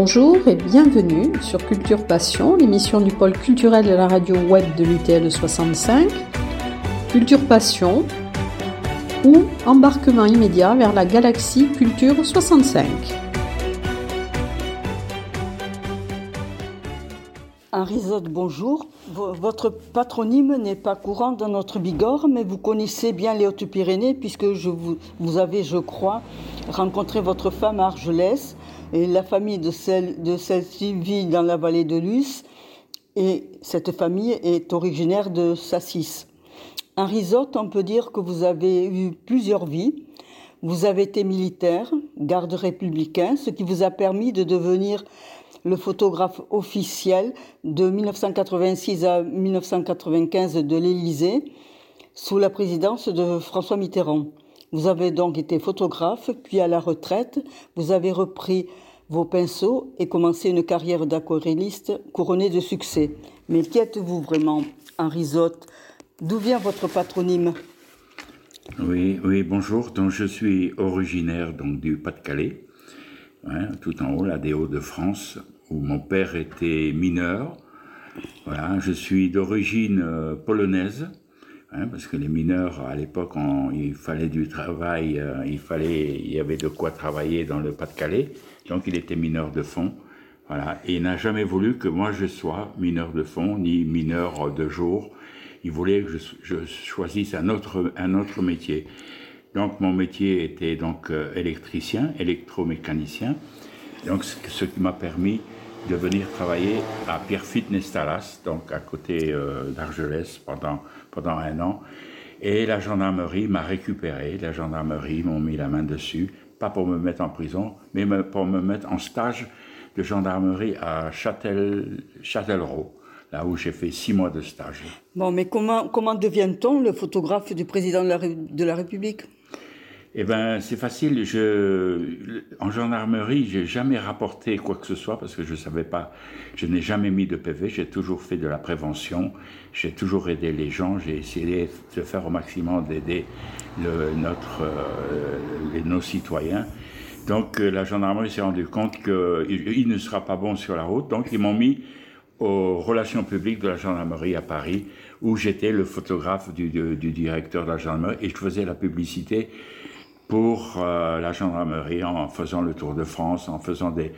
Bonjour et bienvenue sur Culture Passion, l'émission du pôle culturel de la radio web de l'UTL 65. Culture Passion ou embarquement immédiat vers la galaxie Culture 65. Henri bonjour. Votre patronyme n'est pas courant dans notre Bigorre, mais vous connaissez bien les Hautes-Pyrénées puisque vous, vous, avez, je crois, rencontré votre femme à Argelès et la famille de, celle, de celle-ci vit dans la vallée de Luce et cette famille est originaire de Sassis. En Risotte, on peut dire que vous avez eu plusieurs vies. Vous avez été militaire, garde républicain, ce qui vous a permis de devenir le photographe officiel de 1986 à 1995 de l'Élysée sous la présidence de François Mitterrand. Vous avez donc été photographe, puis à la retraite, vous avez repris vos pinceaux et commencé une carrière d'aquarelliste couronnée de succès. Mais qui êtes-vous vraiment, Henri Zotte D'où vient votre patronyme? Oui, oui, bonjour. Donc, je suis originaire donc, du Pas-de-Calais, hein, tout en haut, là, des Hauts-de-France, où mon père était mineur. Voilà, je suis d'origine euh, polonaise. Hein, parce que les mineurs, à l'époque, il fallait du travail, euh, il, fallait, il y avait de quoi travailler dans le Pas-de-Calais, donc il était mineur de fond. Voilà. Et il n'a jamais voulu que moi je sois mineur de fond, ni mineur de jour. Il voulait que je, choisisse un autre, un autre métier. Donc mon métier était donc euh, électricien, électromécanicien, donc ce qui m'a permis de venir travailler à Pierrefitte Nestalas, donc à côté euh, d'Argelès pendant, pendant un an. Et la gendarmerie m'a récupéré, la gendarmerie m'ont mis la main dessus, pas pour me mettre en prison, mais pour me mettre en stage de gendarmerie à Châtel, Châtellerault, là où j'ai fait six mois de stage. Bon, mais comment, devient-on le photographe du président de la République? Eh ben, c'est facile. En gendarmerie, j'ai jamais rapporté quoi que ce soit parce que je savais pas. Je n'ai jamais mis de PV. J'ai toujours fait de la prévention. J'ai toujours aidé les gens. J'ai essayé de faire au maximum d'aider notre, euh, nos citoyens. Donc, euh, la gendarmerie s'est rendu compte qu'il ne sera pas bon sur la route. Donc, ils m'ont mis aux relations publiques de la gendarmerie à Paris, où j'étais le photographe du, directeur de la gendarmerie et je faisais la publicité pour euh, la gendarmerie en faisant le tour de France, en faisant des,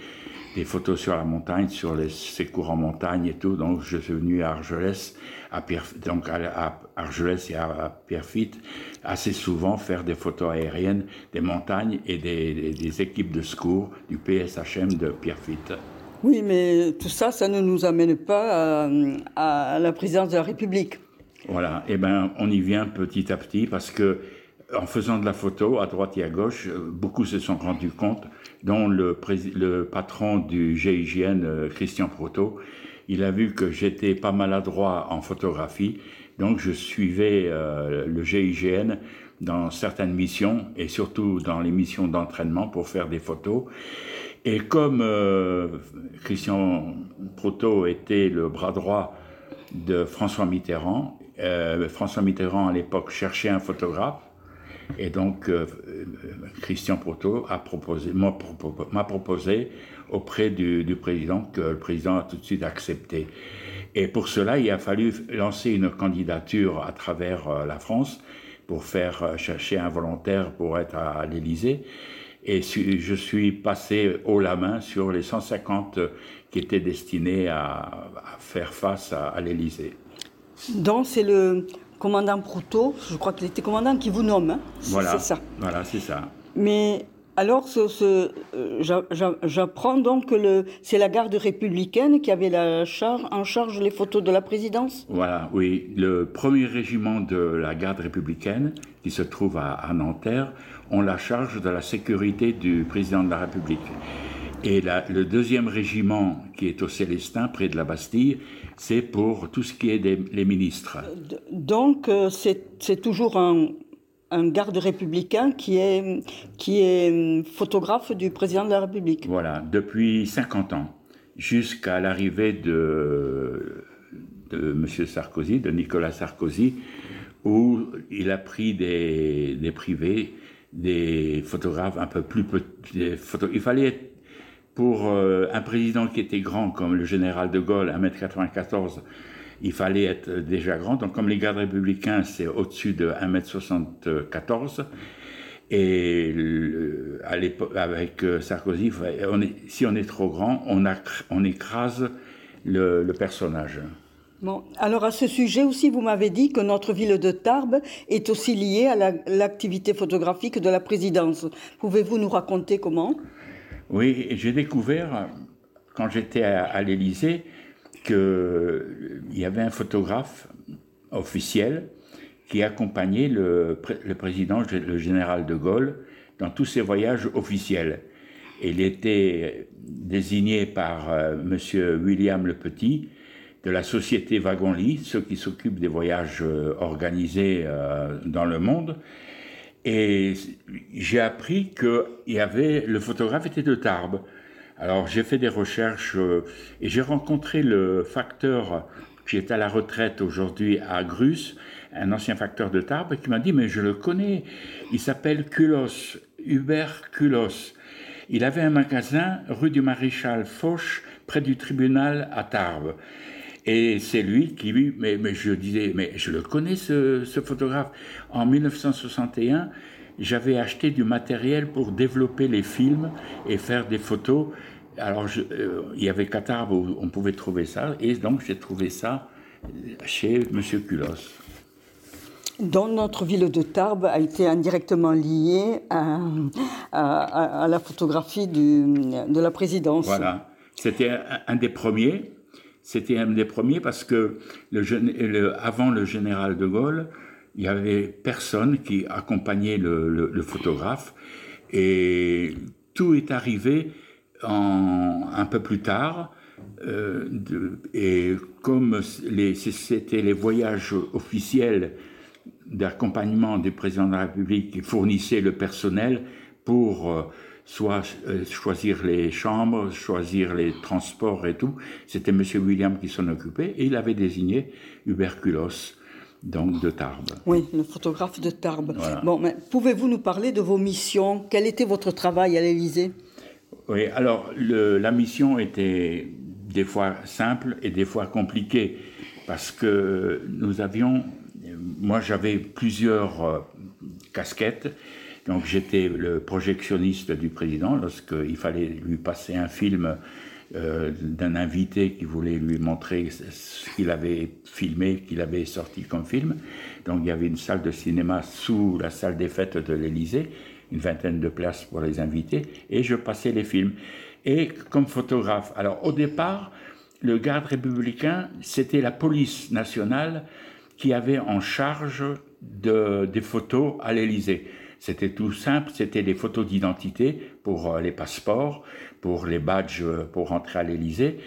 des photos sur la montagne, sur les sécours en montagne et tout. Donc je suis venu à Argelès, à Pierre, donc à, Argelès et à, Pierrefitte assez souvent faire des photos aériennes des montagnes et des, des, équipes de secours du PSHM de Pierrefitte. Oui, mais tout ça, ça ne nous amène pas à, à la présidence de la République. Voilà, et eh ben on y vient petit à petit parce que en faisant de la photo à droite et à gauche, euh, beaucoup se sont rendus compte, dont le, patron du GIGN, euh, Christian Proto, il a vu que j'étais pas maladroit en photographie, donc je suivais euh, le GIGN dans certaines missions et surtout dans les missions d'entraînement pour faire des photos. Et comme Christian Proto était le bras droit de François Mitterrand, François Mitterrand à l'époque cherchait un photographe et donc, euh, euh, Christian Proto m'a proposé, auprès du, président, que le président a tout de suite accepté. Et pour cela, il a fallu lancer une candidature à travers euh, la France pour faire chercher un volontaire pour être à, l'Élysée. Et je suis passé haut la main sur les 150 qui étaient destinés à, faire face à, à l'Élysée. Donc, c'est le, commandant Proutot, je crois qu'il était commandant, qui vous nomme. Hein. voilà, c'est ça. Voilà, c'est ça. Mais alors, ce, euh, j'apprends donc que c'est la garde républicaine qui avait la charge, en charge les photos de la présidence? Voilà, oui. Le premier régiment de la garde républicaine, qui se trouve à, à Nanterre, ont la charge de la sécurité du président de la République. Et le deuxième régiment, qui est au Célestin, près de la Bastille, c'est pour tout ce qui est des les ministres. Donc, euh, c'est toujours un, garde républicain qui est, qui est photographe du président de la République. Voilà, depuis 50 ans, jusqu'à l'arrivée de, de M. Sarkozy, de Nicolas Sarkozy, où il a pris des, des privés, des photographes un peu plus petits. Il fallait être pour euh, un président qui était grand comme le général de Gaulle, 1m94, il fallait être déjà grand. Donc comme les gardes républicains, c'est au-dessus de 1m74. Et à avec euh, Sarkozy, si on est trop grand, on, écrase le, le personnage. Bon, alors à ce sujet aussi, vous m'avez dit que notre ville de Tarbes est aussi liée à l'activité photographique de la présidence. Pouvez-vous nous raconter comment? Oui, j'ai découvert, quand j'étais à, l'Élysée, qu'il y avait un photographe officiel qui accompagnait le, président, le général de Gaulle, dans tous ses voyages officiels. Il était désigné par euh, M. William le Petit, de la société Wagon-Lit, ceux qui s'occupent des voyages euh, organisés euh, dans le monde. Et j'ai appris que y avait, le photographe était de Tarbes. Alors j'ai fait des recherches euh, et j'ai rencontré le facteur qui est à la retraite aujourd'hui à Grus, un ancien facteur de Tarbes, qui m'a dit mais je le connais, il s'appelle Culos, Hubert Culos. Il avait un magasin rue du Maréchal Foch, près du tribunal à Tarbes. Et c'est lui qui, mais, mais je disais, mais je le connais ce, photographe. En 1961, j'avais acheté du matériel pour développer les films et faire des photos. Alors, euh, il y avait Qatar où on pouvait trouver ça, et donc j'ai trouvé ça chez M. Culos. Donc notre ville de Tarbes a été indirectement liée à, à, la photographie du, de la présidence. Voilà, c'était un des premiers. C'était un des premiers parce que le, avant le général de Gaulle, il y avait personne qui accompagnait le, photographe et tout est arrivé un peu plus tard. Euh, et comme c'était les voyages officiels d'accompagnement du président de la République qui fournissaient le personnel pour euh, soit euh, choisir les chambres, choisir les transports et tout. C'était M. William qui s'en occupait et il avait désigné Huberculos, donc de Tarbes. Oui, le photographe de Tarbes. Bon, mais pouvez-vous nous parler de vos missions? Quel était votre travail à l'Élysée? Oui, alors la mission était des fois simple et des fois compliquée parce que nous avions, moi j'avais plusieurs euh, casquettes donc j'étais le projectionniste du président lorsqu'il fallait lui passer un film euh, d'un invité qui voulait lui montrer ce qu'il avait filmé, qu'il avait sorti comme film. Donc il y avait une salle de cinéma sous la salle des fêtes de l'Élysée, une vingtaine de places pour les invités, et je passais les films. Et comme photographe, alors au départ, le garde républicain, c'était la police nationale qui avait en charge de, des photos à l'Élysée. C'était tout simple, c'était des photos d'identité pour euh, les passeports, pour les badges euh, pour rentrer à l'Élysée.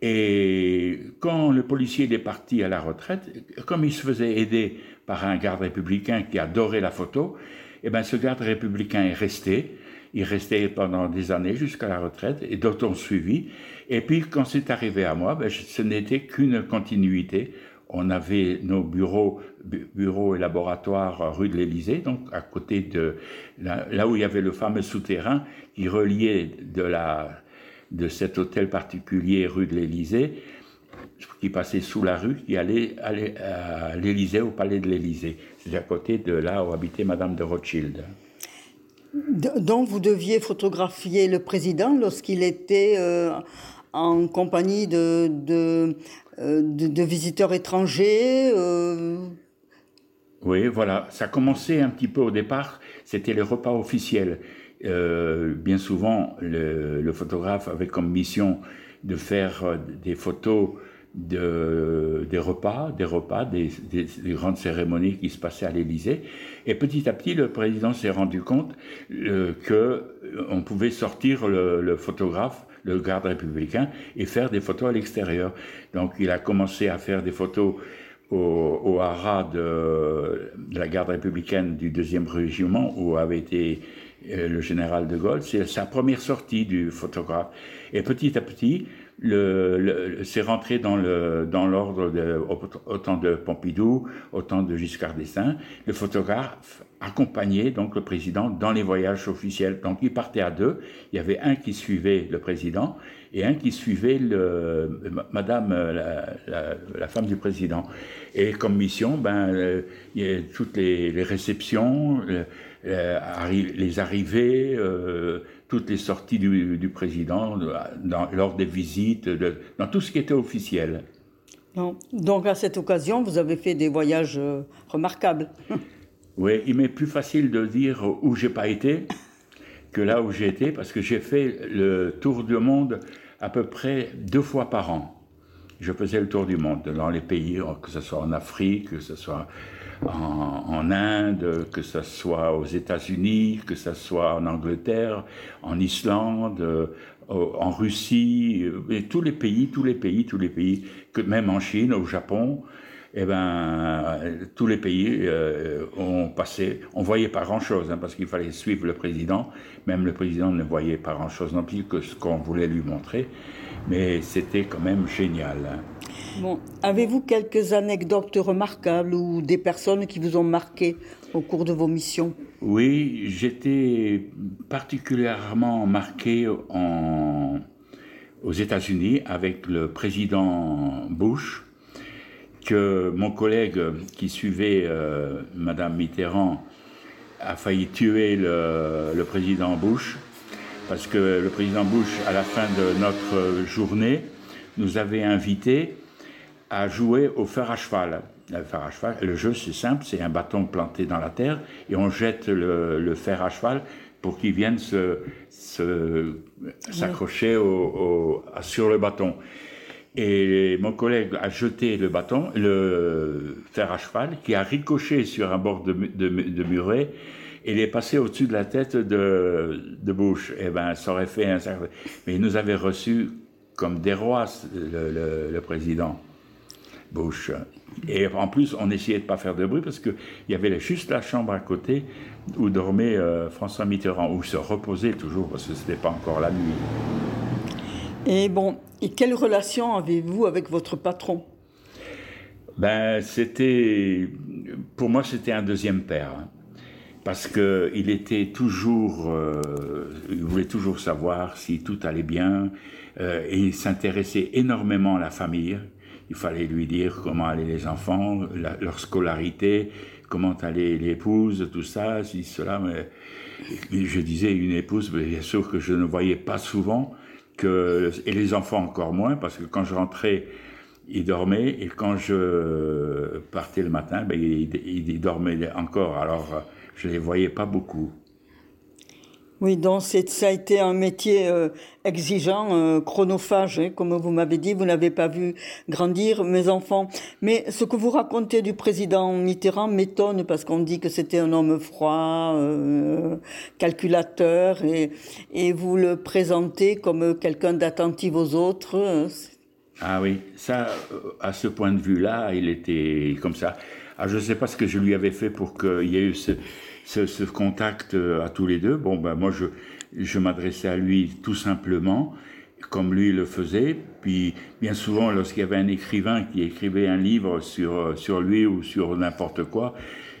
Et quand le policier est parti à la retraite, comme il se faisait aider par un garde républicain qui adorait la photo, eh ben ce garde républicain est resté. Il restait pendant des années jusqu'à la retraite et d'autres ont suivi. Et puis quand c'est arrivé à moi, ben, ce n'était qu'une continuité on avait nos bureaux, bureaux et laboratoires rue de l'Élysée, donc à côté de là, où il y avait le fameux souterrain qui reliait de, la, de cet hôtel particulier rue de l'Élysée, qui passait sous la rue, qui allait, aller à l'Élysée, au palais de l'Élysée. C'est à côté de là où habitait Madame de Rothschild. Donc vous deviez photographier le président lorsqu'il était euh, en compagnie de, de, euh, de, visiteurs étrangers euh. Oui, voilà. Ça commençait un petit peu au départ, c'était les repas officiels. Euh, bien souvent, le, photographe avait comme mission de faire des photos de, des repas, des repas, des, grandes cérémonies qui se passaient à l'Élysée. Et petit à petit, le président s'est rendu compte qu'on que on pouvait sortir le photographe le garde républicain, et faire des photos à l'extérieur. Donc il a commencé à faire des photos au, haras de, la garde républicaine du deuxième régiment, où avait été euh, le général de Gaulle. C'est sa première sortie du photographe. Et petit à petit, le, c'est rentré dans le dans l'ordre de autant de Pompidou, autant de Giscard d'Estaing. Le photographe accompagnait donc le président dans les voyages officiels. Donc il partait à deux. Il y avait un qui suivait le président et un qui suivait le, Madame la, la, femme du président. Et comme mission, ben euh, il y a toutes les, les réceptions, les arrivées. Euh, toutes les sorties du, président, lors des visites, dans tout ce qui était officiel. Donc à cette occasion, vous avez fait des voyages euh, remarquables. oui, il m'est plus facile de dire où j'ai pas été que là où j'ai été, parce que j'ai fait le tour du monde à peu près deux fois par an. Je faisais le tour du monde dans les pays, que ce soit en Afrique, que ce soit en, Inde, que ce soit aux États-Unis, que ce soit en Angleterre, en Islande, euh, en Russie, euh, tous les pays, tous les pays, tous les pays, que même en Chine, au Japon, eh ben, tous les pays euh, ont passé, on voyait pas grand-chose, hein, parce qu'il fallait suivre le président. Même le président ne voyait pas grand-chose non plus que ce qu'on voulait lui montrer, mais c'était quand même génial. Hein. Bon, avez-vous quelques anecdotes remarquables ou des personnes qui vous ont marqué au cours de vos missions? Oui, j'étais particulièrement marqué en, aux États-Unis avec le président Bush, que mon collègue qui suivait euh, Madame Mitterrand a failli tuer le, le président Bush, parce que le président Bush, à la fin de notre journée, nous avait invités à jouer au fer à cheval. Le jeu c'est simple, c'est un bâton planté dans la terre et on jette le, fer à cheval pour qu'il vienne s'accrocher sur le bâton. Et mon collègue a jeté le bâton, le fer à cheval, qui a ricoché sur un bord de, de, muret, et il est passé au-dessus de la tête de, de Bush. Eh ben, ça aurait fait un Mais il nous avait reçus comme des rois, le, le président. Bush. Et en plus, on essayait de ne pas faire de bruit parce qu'il y avait juste la chambre à côté où dormait euh, François Mitterrand, où se reposait toujours parce que ce n'était pas encore la nuit. Et bon, et quelle relation avez-vous avec votre patron? Ben, c'était, pour moi, c'était un deuxième père. Parce qu'il était toujours, euh, il voulait toujours savoir si tout allait bien, euh, et il s'intéressait énormément à la famille il fallait lui dire comment allaient les enfants, leur scolarité, comment allait l'épouse, tout ça, si cela. Je disais une épouse, bien sûr que je ne voyais pas souvent, et les enfants encore moins, parce que quand je rentrais, ils dormaient, et quand je partais le matin, ben, ils, ils dormaient encore. Alors, je les voyais pas beaucoup. Oui, donc ça a été un métier euh, exigeant, euh, chronophage, hein, comme vous m'avez dit. Vous n'avez pas vu grandir mes enfants. Mais ce que vous racontez du président Mitterrand m'étonne parce qu'on dit que c'était un homme froid, euh, calculateur, et, et vous le présentez comme quelqu'un d'attentif aux autres. Ah oui, ça, à ce point de vue-là, il était comme ça. Ah, je ne sais pas ce que je lui avais fait pour qu'il y ait eu ce contact euh, à tous les deux. Bon, ben moi, je, je m'adressais à lui tout simplement, comme lui le faisait. Puis, bien souvent, lorsqu'il y avait un écrivain qui écrivait un livre sur, euh, sur lui ou sur n'importe quoi,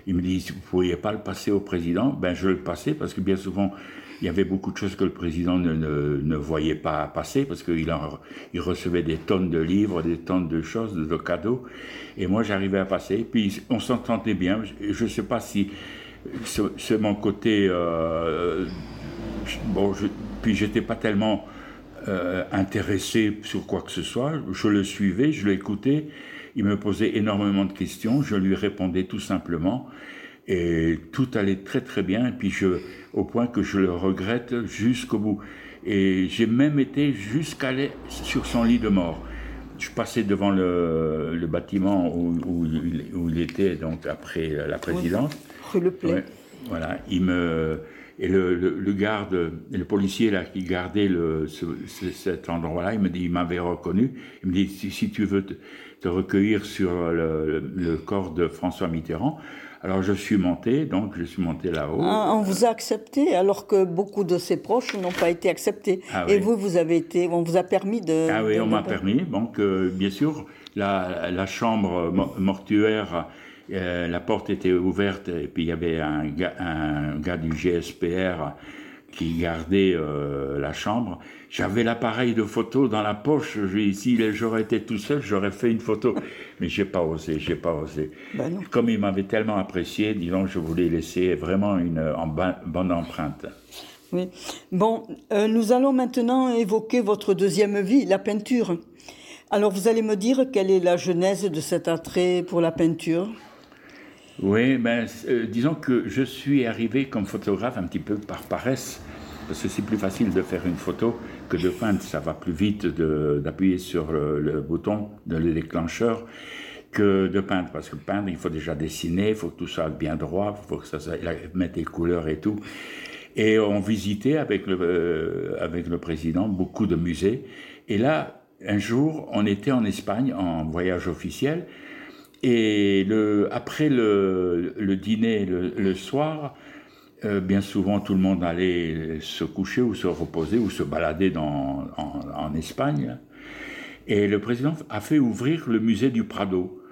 il me dit, vous ne pourriez pas le passer au président? Ben, je le passais parce que bien souvent, il y avait beaucoup de choses que le président ne, ne, voyait pas passer parce qu'il il recevait des tonnes de livres, des tonnes de choses, de, cadeaux. Et moi, j'arrivais à passer. Puis, on s'entendait bien. Je ne sais pas si c'est mon côté. Euh, bon, je, puis j'étais pas tellement euh, intéressé sur quoi que ce soit. Je le suivais, je l'écoutais. Il me posait énormément de questions. Je lui répondais tout simplement. Et tout allait très très bien. Et puis je, au point que je le regrette jusqu'au bout. Et j'ai même été jusqu'à aller sur son lit de mort. Je passais devant le, le bâtiment où, où, il, où, il, était donc après la présidence le voilà, il me, Et le, le, garde, le policier là qui gardait le, cet endroit-là, il me dit, il m'avait reconnu. Il me dit, si, tu veux te, te recueillir sur le, le, corps de François Mitterrand, alors je suis monté, donc je suis monté là-haut. Ah, on vous a accepté, alors que beaucoup de ses proches n'ont pas été acceptés. Ah Et vous, vous avez été, on vous a permis de. Ah oui, on m'a permis. Donc, euh, bien sûr, la, la chambre mortuaire euh, la porte était ouverte et puis il y avait un gars, un gars du GSPR qui gardait euh, la chambre. J'avais l'appareil de photo dans la poche. Si j'aurais été tout seul, j'aurais fait une photo. Mais j'ai pas osé, j'ai pas osé. Ben Comme il m'avait tellement apprécié, disons, je voulais laisser vraiment une bonne empreinte. Oui. Bon, euh, nous allons maintenant évoquer votre deuxième vie, la peinture. Alors, vous allez me dire quelle est la genèse de cet attrait pour la peinture? Oui, ben, euh, disons que je suis arrivé comme photographe un petit peu par paresse, parce que c'est plus facile de faire une photo que de peindre. Ça va plus vite d'appuyer sur le, bouton, de le déclencheur, que de peindre. Parce que peindre, il faut déjà dessiner, il faut que tout soit bien droit, il faut que ça, mettre les couleurs et tout. Et on visitait avec le, euh, avec le président beaucoup de musées. Et là, un jour, on était en Espagne en voyage officiel. Et après le, dîner, le, soir, euh, bien souvent tout le monde allait se coucher ou se reposer ou se balader en, Espagne. Et le président a fait ouvrir le musée du Prado.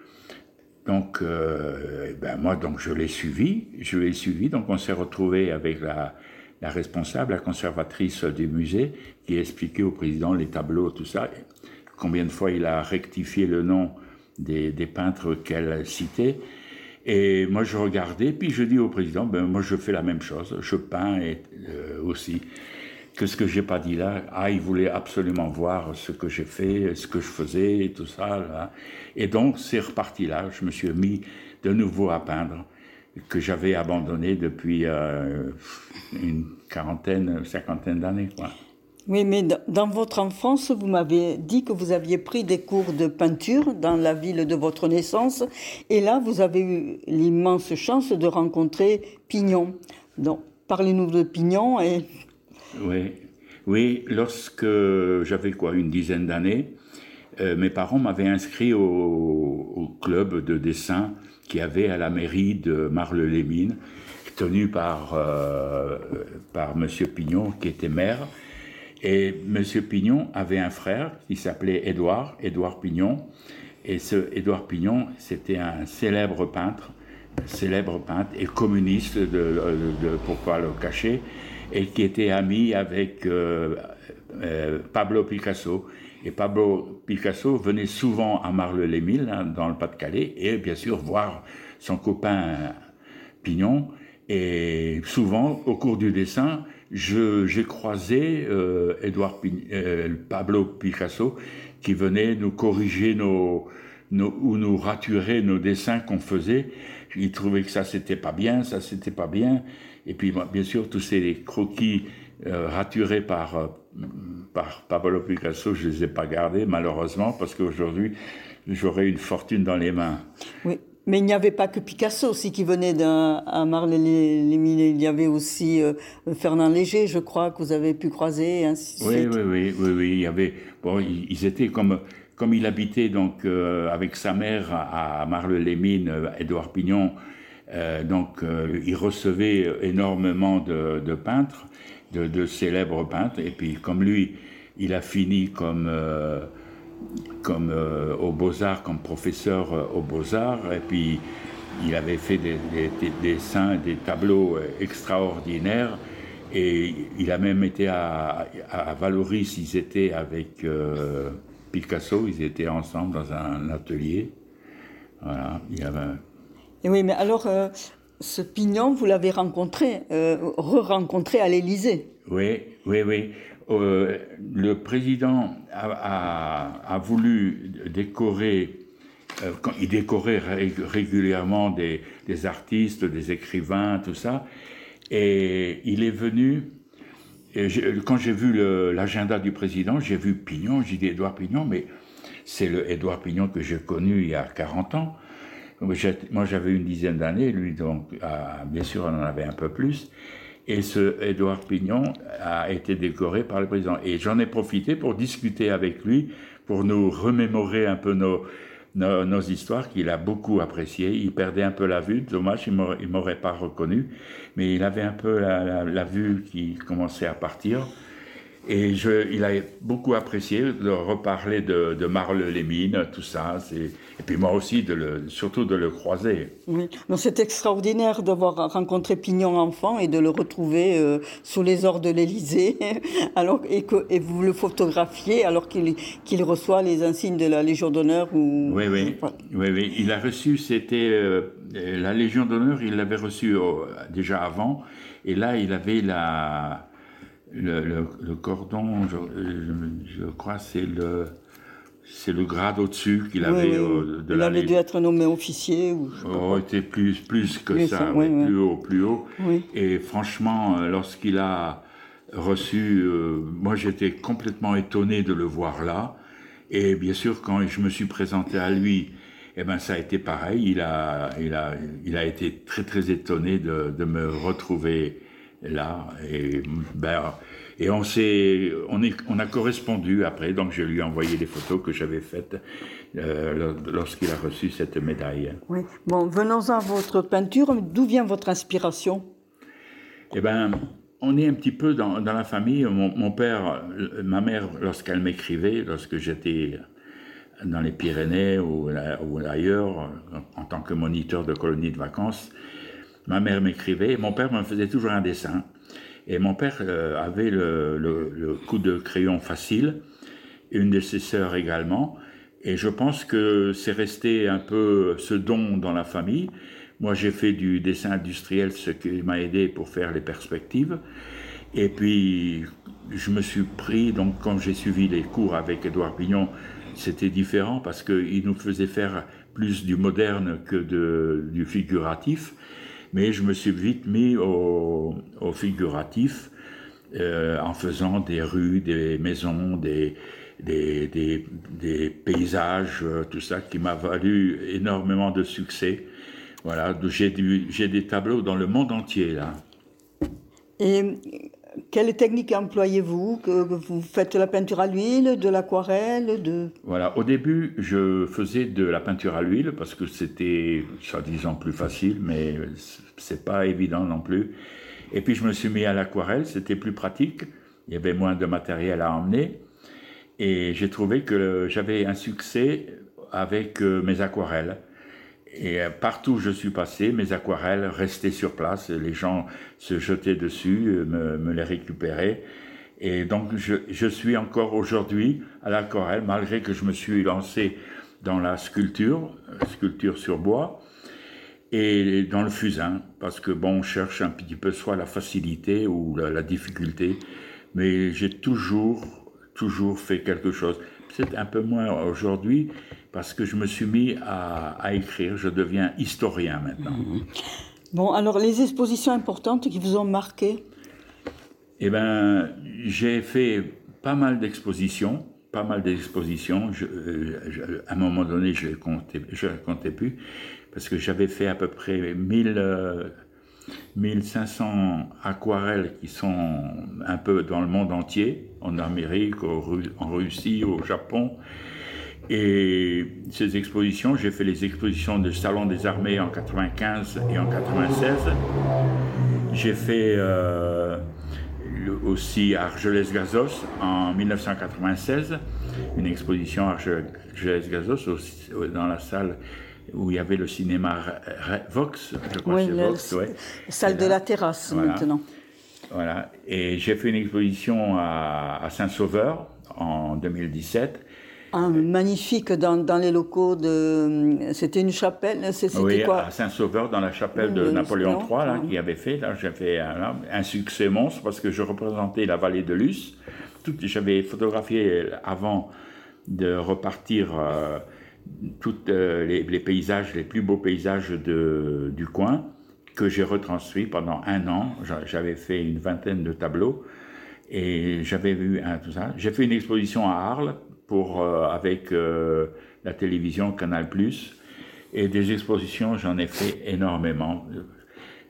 Donc, euh, ben moi, donc je l'ai suivi, je l'ai suivi. Donc, on s'est retrouvé avec la responsable, la conservatrice du musée, qui expliquait au président les tableaux, tout ça. Combien de fois il a rectifié le nom des, peintres qu'elle citait. Et moi, je regardais, puis je dis au président, ben, moi, je fais la même chose, je peins euh, aussi. Que ce que j'ai pas dit là, ah, il voulait absolument voir ce que j'ai fait, ce que je faisais, tout ça. Et donc, c'est reparti là. Je me suis mis de nouveau à peindre, que j'avais abandonné depuis euh, une quarantaine, cinquantaine d'années, quoi. Oui, mais dans votre enfance, vous m'avez dit que vous aviez pris des cours de peinture dans la ville de votre naissance. Et là, vous avez eu l'immense chance de rencontrer Pignon. Donc, parlez-nous de Pignon. Et... Oui, oui lorsque j'avais quoi, une dizaine d'années, euh, mes parents m'avaient inscrit au, club de dessin qui avait à la mairie de Marle-les-Mines, tenu par, euh, par Monsieur Pignon, qui était maire. Et M. Pignon avait un frère qui s'appelait Édouard, Édouard Pignon. Et ce Édouard Pignon, c'était un célèbre peintre, célèbre peintre et communiste, de, de, pour pas le cacher, et qui était ami avec euh, euh, Pablo Picasso. Et Pablo Picasso venait souvent à Marle-les-Milles, hein, dans le Pas-de-Calais, et bien sûr voir son copain Pignon. Et souvent, au cours du dessin, j'ai croisé euh, euh, Pablo Picasso qui venait nous corriger nos ou nous raturer nos dessins qu'on faisait. Il trouvait que ça c'était pas bien, ça c'était pas bien. Et puis bien sûr tous ces croquis euh, raturés par euh, par Pablo Picasso, je les ai pas gardés malheureusement parce qu'aujourd'hui j'aurais une fortune dans les mains. Oui. Mais il n'y avait pas que Picasso aussi qui venait d'un à Marle-les-Mines. Il y avait aussi euh, Fernand Léger, je crois, que vous avez pu croiser. Ainsi oui, oui, oui, oui, oui. Il y avait. Bon, ils étaient comme comme il habitait donc euh, avec sa mère à, Marle-les-Mines, euh, Édouard Pignon. donc, il recevait énormément de, de peintres, de, de, célèbres peintres. Et puis, comme lui, il a fini comme comme euh, aux Beaux-Arts, comme professeur euh, aux Beaux-Arts, et puis il avait fait des, dessins, des tableaux euh, extraordinaires, et il a même été à, à Valoris, ils étaient avec Picasso, ils étaient ensemble dans un atelier. Voilà, il y avait Et oui, mais alors, ce Pignon, vous l'avez rencontré, re-rencontré à l'Élysée. Oui, oui, oui. Euh, le président a, voulu décorer, euh, il décorait régulièrement des, artistes, des écrivains, tout ça, et il est venu. Quand j'ai vu l'agenda du président, j'ai vu Pignon, j'ai dit Édouard Pignon, mais c'est le Édouard Pignon que j'ai connu il y a 40 ans. Moi, j'avais une dizaine d'années, lui, donc, bien sûr, on en avait un peu plus. Et ce Édouard Pignon a été décoré par le président. Et j'en ai profité pour discuter avec lui, pour nous remémorer un peu nos, nos, histoires qu'il a beaucoup appréciées. Il perdait un peu la vue, dommage, il ne m'aurait pas reconnu, mais il avait un peu la, la vue qui commençait à partir. Et je, il a beaucoup apprécié de reparler de, de Marle-les-Mines, tout ça. Et puis moi aussi, de le, surtout de le croiser. Oui, c'est extraordinaire d'avoir rencontré Pignon enfant et de le retrouver euh, sous les ors de l'Élysée, alors et que et vous le photographiez alors qu'il reçoit les insignes de la Légion d'honneur ou. Oui, oui, oui, oui. Il a reçu, c'était euh, la Légion d'honneur. Il l'avait reçu euh, déjà avant, et là, il avait la le, cordon, je, crois, c'est le, c'est le grade au-dessus qu'il avait euh, de Il avait dû être nommé officier ou. Oh, était plus plus que ça, plus haut, plus haut. Et franchement, euh, lorsqu'il a reçu, euh, moi j'étais complètement étonné de le voir là. Et bien sûr, quand je me suis présenté à lui, eh ben ça a été pareil. Il a, il a, il a été très très étonné de, de me retrouver là. Et, ben, et on, s'est, on, est, on a correspondu après, donc je lui ai envoyé les photos que j'avais faites euh, lorsqu'il a reçu cette médaille. Oui. Bon, venons à votre peinture. D'où vient votre inspiration? Eh ben, on est un petit peu dans, dans la famille. Mon, père, ma mère, lorsqu'elle m'écrivait, lorsque j'étais dans les Pyrénées ou, ou ailleurs, en tant que moniteur de colonies de vacances, ma mère m'écrivait, mon père me faisait toujours un dessin. Et mon père euh, avait le, coup de crayon facile, une de ses sœurs également. Et je pense que c'est resté un peu ce don dans la famille. Moi, j'ai fait du dessin industriel, ce qui m'a aidé pour faire les perspectives. Et puis, je me suis pris, donc quand j'ai suivi les cours avec Édouard Pignon, c'était différent parce qu'il nous faisait faire plus du moderne que du figuratif mais je me suis vite mis au, figuratif euh, en faisant des rues, des maisons, des, des, des, paysages, euh, tout ça qui m'a valu énormément de succès. Voilà, j'ai des tableaux dans le monde entier là. Quelle technique employez-vous Vous faites la peinture à l'huile, de l'aquarelle de... Voilà, au début, je faisais de la peinture à l'huile parce que c'était, soi-disant, plus facile, mais c'est pas évident non plus. Et puis, je me suis mis à l'aquarelle, c'était plus pratique, il y avait moins de matériel à emmener. Et j'ai trouvé que j'avais un succès avec euh, mes aquarelles. Et euh, partout où je suis passé, mes aquarelles restaient sur place. Les gens se jetaient dessus, euh, me, les récupéraient. Et donc, je, je suis encore aujourd'hui à l'aquarelle, malgré que je me suis lancé dans la sculpture, euh, sculpture sur bois, et dans le fusain, parce que bon, on cherche un petit peu soit la facilité ou la, la difficulté, mais j'ai toujours, toujours fait quelque chose. C'est un peu moins aujourd'hui, parce que je me suis mis à, écrire, je deviens historien maintenant. Mhm. Bon, alors les expositions importantes qui vous ont marqué? Eh bien, j'ai fait pas mal d'expositions, pas mal d'expositions. Euh, à un moment donné, je ne comptais, comptais plus, parce que j'avais fait à peu près 1000, 1500 euh, aquarelles qui sont un peu dans le monde entier, en Amérique, en Russie, au Japon. Et ces expositions, j'ai fait les expositions de Salon des Armées en 95 et en 96. J'ai fait euh, aussi Argelès-Gazos en 1996, une exposition Argelès-Gazos dans la salle où il y avait le cinéma Vox, je crois oui, Vox, ouais. salle de la terrasse maintenant. Voilà, et j'ai fait une exposition à, à Saint-Sauveur en 2017 magnifique dans, dans, les locaux de. C'était une chapelle. C'était oui, quoi? à Saint-Sauveur, dans la chapelle de, Napoléon III, là, qui avait fait. Là, j'avais un, un, succès monstre parce que je représentais la vallée de Luce. J'avais photographié avant de repartir euh, tous euh, les, les, paysages, les plus beaux paysages de, du coin, que j'ai retransmis pendant un an. J'avais fait une vingtaine de tableaux et j'avais vu un, tout ça. J'ai fait une exposition à Arles pour, euh, avec euh, la télévision Canal+. Et des expositions, j'en ai fait énormément.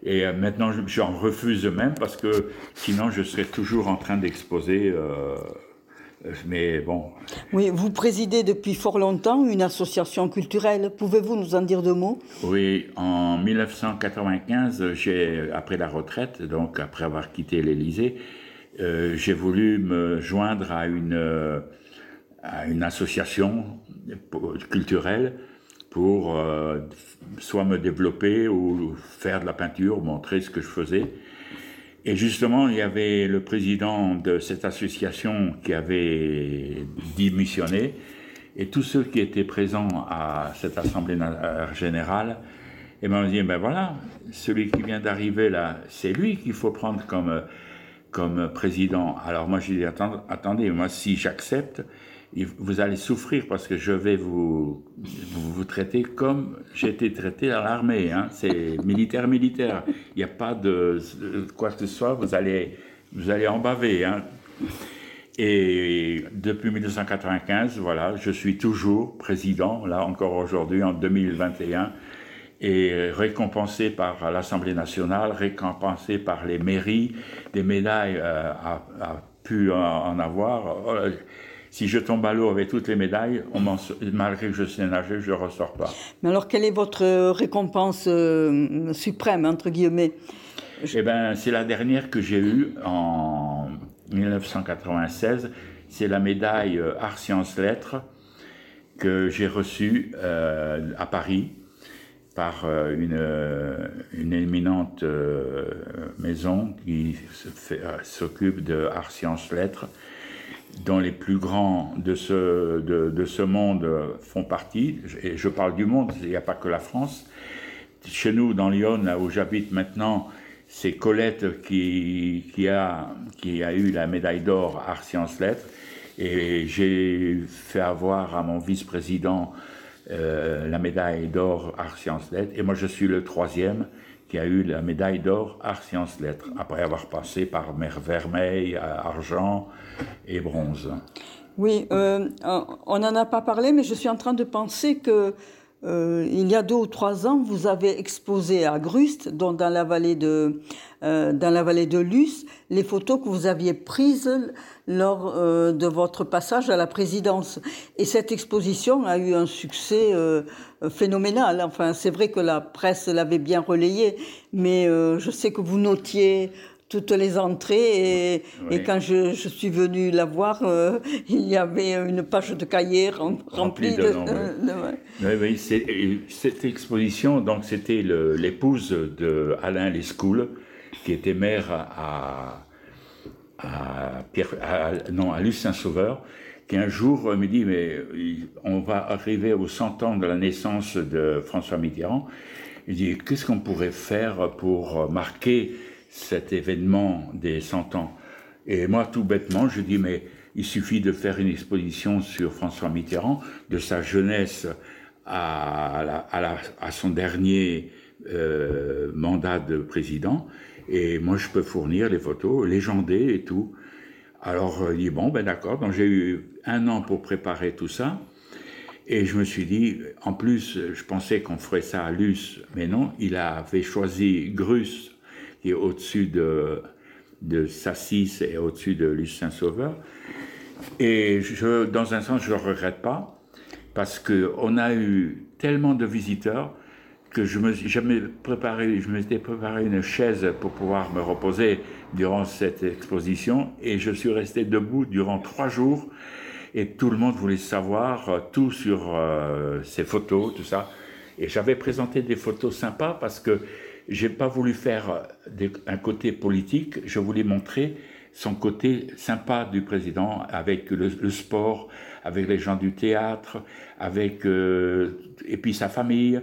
Et euh, maintenant, j'en refuse même parce que sinon, je serais toujours en train d'exposer. Euh, mais bon. Oui, vous présidez depuis fort longtemps une association culturelle. Pouvez-vous nous en dire deux mots? Oui, en 1995, j'ai, après la retraite, donc après avoir quitté l'Élysée, euh, j'ai voulu me joindre à une, à une association culturelle pour euh, soit me développer ou faire de la peinture, montrer ce que je faisais. Et justement, il y avait le président de cette association qui avait démissionné, et tous ceux qui étaient présents à cette assemblée générale, et eh m'ont dit, ben voilà, celui qui vient d'arriver là, c'est lui qu'il faut prendre comme, comme président. Alors moi, j'ai dit, attendez, moi, si j'accepte, vous allez souffrir parce que je vais vous, vous, traiter comme j'ai été traité à l'armée. Hein. C'est militaire, militaire. Il n'y a pas de, quoi que ce soit, vous allez, vous allez en baver. Hein. Et depuis 1995, voilà, je suis toujours président, là encore aujourd'hui, en 2021, et récompensé par l'Assemblée nationale, récompensé par les mairies, des médailles euh, a, pu en avoir. Si je tombe à l'eau avec toutes les médailles, on malgré que je sais nager, je ne ressors pas. Mais alors, quelle est votre récompense euh, suprême, entre guillemets? Eh bien, c'est la dernière que j'ai eue en 1996. C'est la médaille euh, Art Sciences Lettres que j'ai reçue euh, à Paris par une, une éminente maison qui s'occupe de Art Sciences Lettres dont les plus grands de ce, de, ce monde font partie, et je parle du monde, il n'y a pas que la France. Chez nous, dans Lyon, là où j'habite maintenant, c'est Colette qui, a, qui a eu la médaille d'or Art Sciences Lettres, et j'ai fait avoir à mon vice-président euh, la médaille d'or Art Sciences Lettres, et moi je suis le troisième qui a eu la médaille d'or Art Sciences Lettres, après avoir passé par mer vermeil, argent et bronze. Oui, euh, on n'en a pas parlé, mais je suis en train de penser que euh, il y a deux ou trois ans, vous avez exposé à Grust, dans la vallée de, euh, dans la vallée de Luce, les photos que vous aviez prises lors euh, de votre passage à la présidence. Et cette exposition a eu un succès euh, phénoménal. Enfin, c'est vrai que la presse l'avait bien relayé, mais euh, je sais que vous notiez toutes les entrées et, et quand je, je, suis venu la voir, euh, il y avait une page de cahier remplie de, Oui, oui, cette exposition, donc c'était l'épouse de Alain Lescoul, qui était maire à, à, Pierre, non, à Sauveur, qui un jour me dit, mais on va arriver aux 100 ans de la naissance de François Mitterrand. Il dit, qu'est-ce qu'on pourrait faire pour marquer cet événement des 100 ans Et moi, tout bêtement, je dis, mais il suffit de faire une exposition sur François Mitterrand, de sa jeunesse à, à, son dernier euh, mandat de président, et moi, je peux fournir les photos légendées et tout. Alors, euh, il dit, bon, ben d'accord. Donc, j'ai eu un an pour préparer tout ça. Et je me suis dit, en plus, je pensais qu'on ferait ça à Luce, mais non, il avait choisi Grus, est au-dessus de, Sassis et au-dessus de Luce Saint-Sauveur. Et dans un sens, je ne le regrette pas, parce qu'on a eu tellement de visiteurs que je me jamais préparé, je m'étais préparé une chaise pour pouvoir me reposer durant cette exposition et je suis resté debout durant trois jours et tout le monde voulait savoir euh, tout sur euh, ces photos, tout ça. Et j'avais présenté des photos sympas parce que j'ai pas voulu faire un côté politique, je voulais montrer son côté sympa du président avec le, sport, avec les gens du théâtre, avec euh, et puis sa famille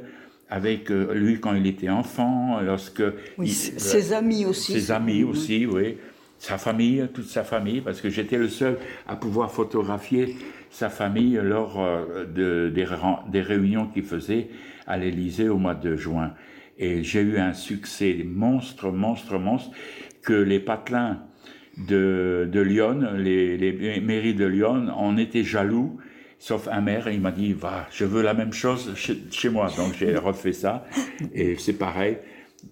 avec euh, lui quand il était enfant, lorsque... Oui, ses amis aussi. Ses amis aussi, oui. Sa famille, toute sa famille, parce que j'étais le seul à pouvoir photographier sa famille lors euh, de, des, des réunions qu'il faisait à l'Élysée au mois de juin. Et j'ai eu un succès monstre, monstre, monstre, que les patelins de, Lyon, les, mairies de Lyon, en étaient jaloux sauf un maire, il m'a dit, va, je veux la même chose chez, moi. Donc j'ai refait ça, et c'est pareil.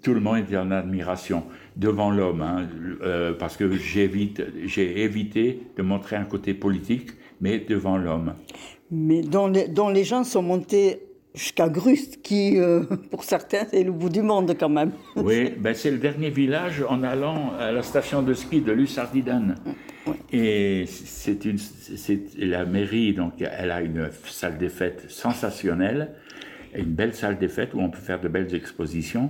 tout le monde était en admiration devant l'homme, hein, euh, parce que j'ai évité de montrer un côté politique, mais devant l'homme. Mais dont les gens sont montés jusqu'à Grust, qui, euh, pour certains, c'est le bout du monde quand même. Oui, ben c'est le dernier village en allant à la station de ski de Lussardiden. Et c'est une, c'est la mairie, donc elle a une salle des fêtes sensationnelle, une belle salle des fêtes où on peut faire de belles expositions.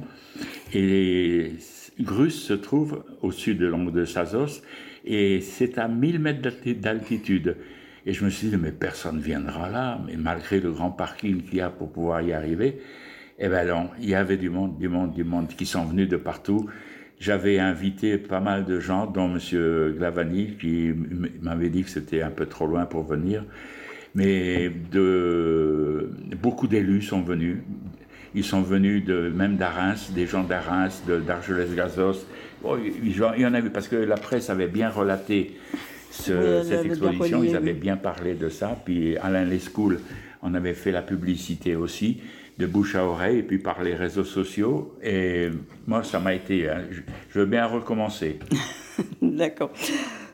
Et Grus se trouve au sud de l'ongle de Sazos et c'est à 1000 mètres d'altitude. Et je me suis dit, mais personne ne viendra là, mais malgré le grand parking qu'il y a pour pouvoir y arriver, eh ben non, il y avait du monde, du monde, du monde qui sont venus de partout. J'avais invité pas mal de gens, dont M. Glavani, qui m'avait dit que c'était un peu trop loin pour venir. Mais beaucoup d'élus sont venus. Ils sont venus de, même d'Arins, des gens d'Arins, d'Argelès-Gazos. il y en a eu, parce que la presse avait bien relaté cette exposition, ils avaient bien parlé de ça. Puis Alain Lescoul en avait fait la publicité aussi de bouche à oreille et puis par les réseaux sociaux. Et moi, ça m'a été. Hein, je veux bien recommencer. D'accord.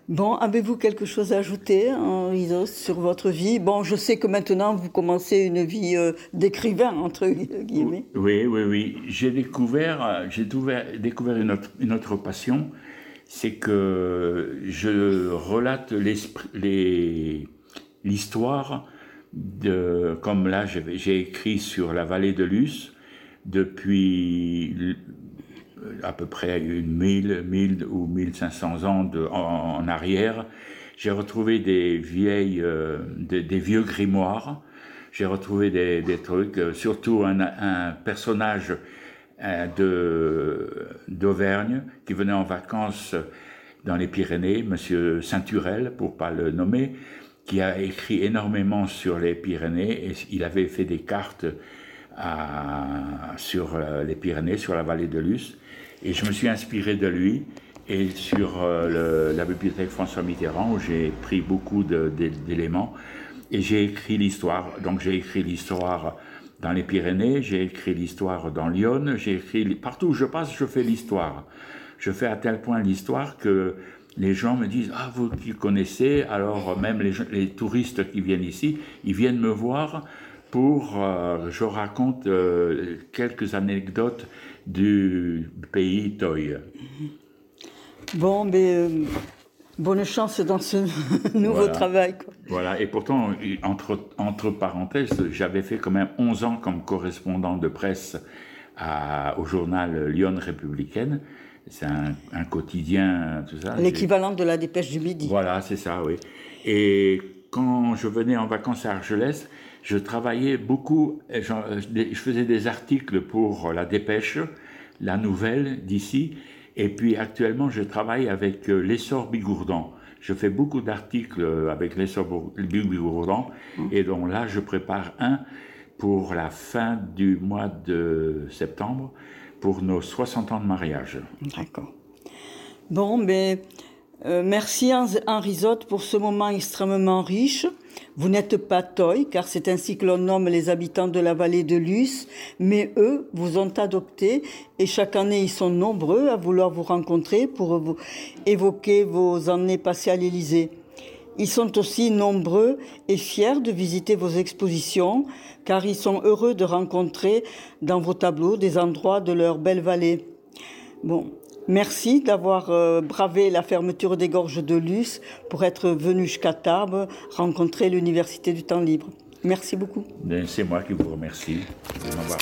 Bon, avez-vous quelque chose à ajouter, Henri sur votre vie? Bon, je sais que maintenant vous commencez une vie euh, d'écrivain, entre guillemets. Oui, oui, oui. J'ai découvert, j'ai découvert une autre, une autre passion, c'est que je relate l'histoire de, comme là j'ai écrit sur la vallée de Luce depuis à peu près une 1000, 1000 ou 1500 ans de, en, arrière. J'ai retrouvé des vieilles, euh, des, vieux grimoires. J'ai retrouvé des, des, trucs, euh, surtout un, un personnage d'Auvergne qui venait en vacances dans les Pyrénées, Monsieur Saint-Turel, pour pas le nommer, qui a écrit énormément sur les Pyrénées et il avait fait des cartes sur euh, les Pyrénées, sur la vallée de Luce. Et je me suis inspiré de lui et sur euh, la bibliothèque François Mitterrand où j'ai pris beaucoup d'éléments et j'ai écrit l'histoire. Donc j'ai écrit l'histoire dans les Pyrénées, j'ai écrit l'histoire dans Lyon, j'ai écrit partout où je passe, je fais l'histoire. Je fais à tel point l'histoire que les gens me disent Ah, vous qui connaissez, alors même les, touristes qui viennent ici, ils viennent me voir pour. Euh, je raconte euh, quelques anecdotes du pays Toy. Bon, mais. Euh, bonne chance dans ce nouveau travail. Voilà, et pourtant, entre, entre parenthèses, j'avais fait quand même 11 ans comme correspondant de presse au journal Lyon Républicaine c'est un, quotidien, tout ça. L'équivalent de la dépêche du midi. Voilà, c'est ça, oui. Et quand je venais en vacances à Argelès, je travaillais beaucoup, je faisais des articles pour la dépêche, la nouvelle d'ici, et puis actuellement je travaille avec euh, l'essor Bigourdan. Je fais beaucoup d'articles avec l'essor Bigourdan, mmh. et donc là je prépare un pour la fin du mois de septembre pour nos 60 ans de mariage. D'accord. Bon, mais euh, merci Henri Zotte pour ce moment extrêmement riche. Vous n'êtes pas Toy, car c'est ainsi que l'on nomme les habitants de la vallée de Luce, mais eux vous ont adopté et chaque année ils sont nombreux à vouloir vous rencontrer pour vous évoquer vos années passées à l'Élysée. Ils sont aussi nombreux et fiers de visiter vos expositions, car ils sont heureux de rencontrer dans vos tableaux des endroits de leur belle vallée. Bon, merci d'avoir euh, bravé la fermeture des gorges de Luce pour être venu jusqu'à Tarbes rencontrer l'Université du temps libre. Merci beaucoup. Ben, c'est moi qui vous remercie de m'avoir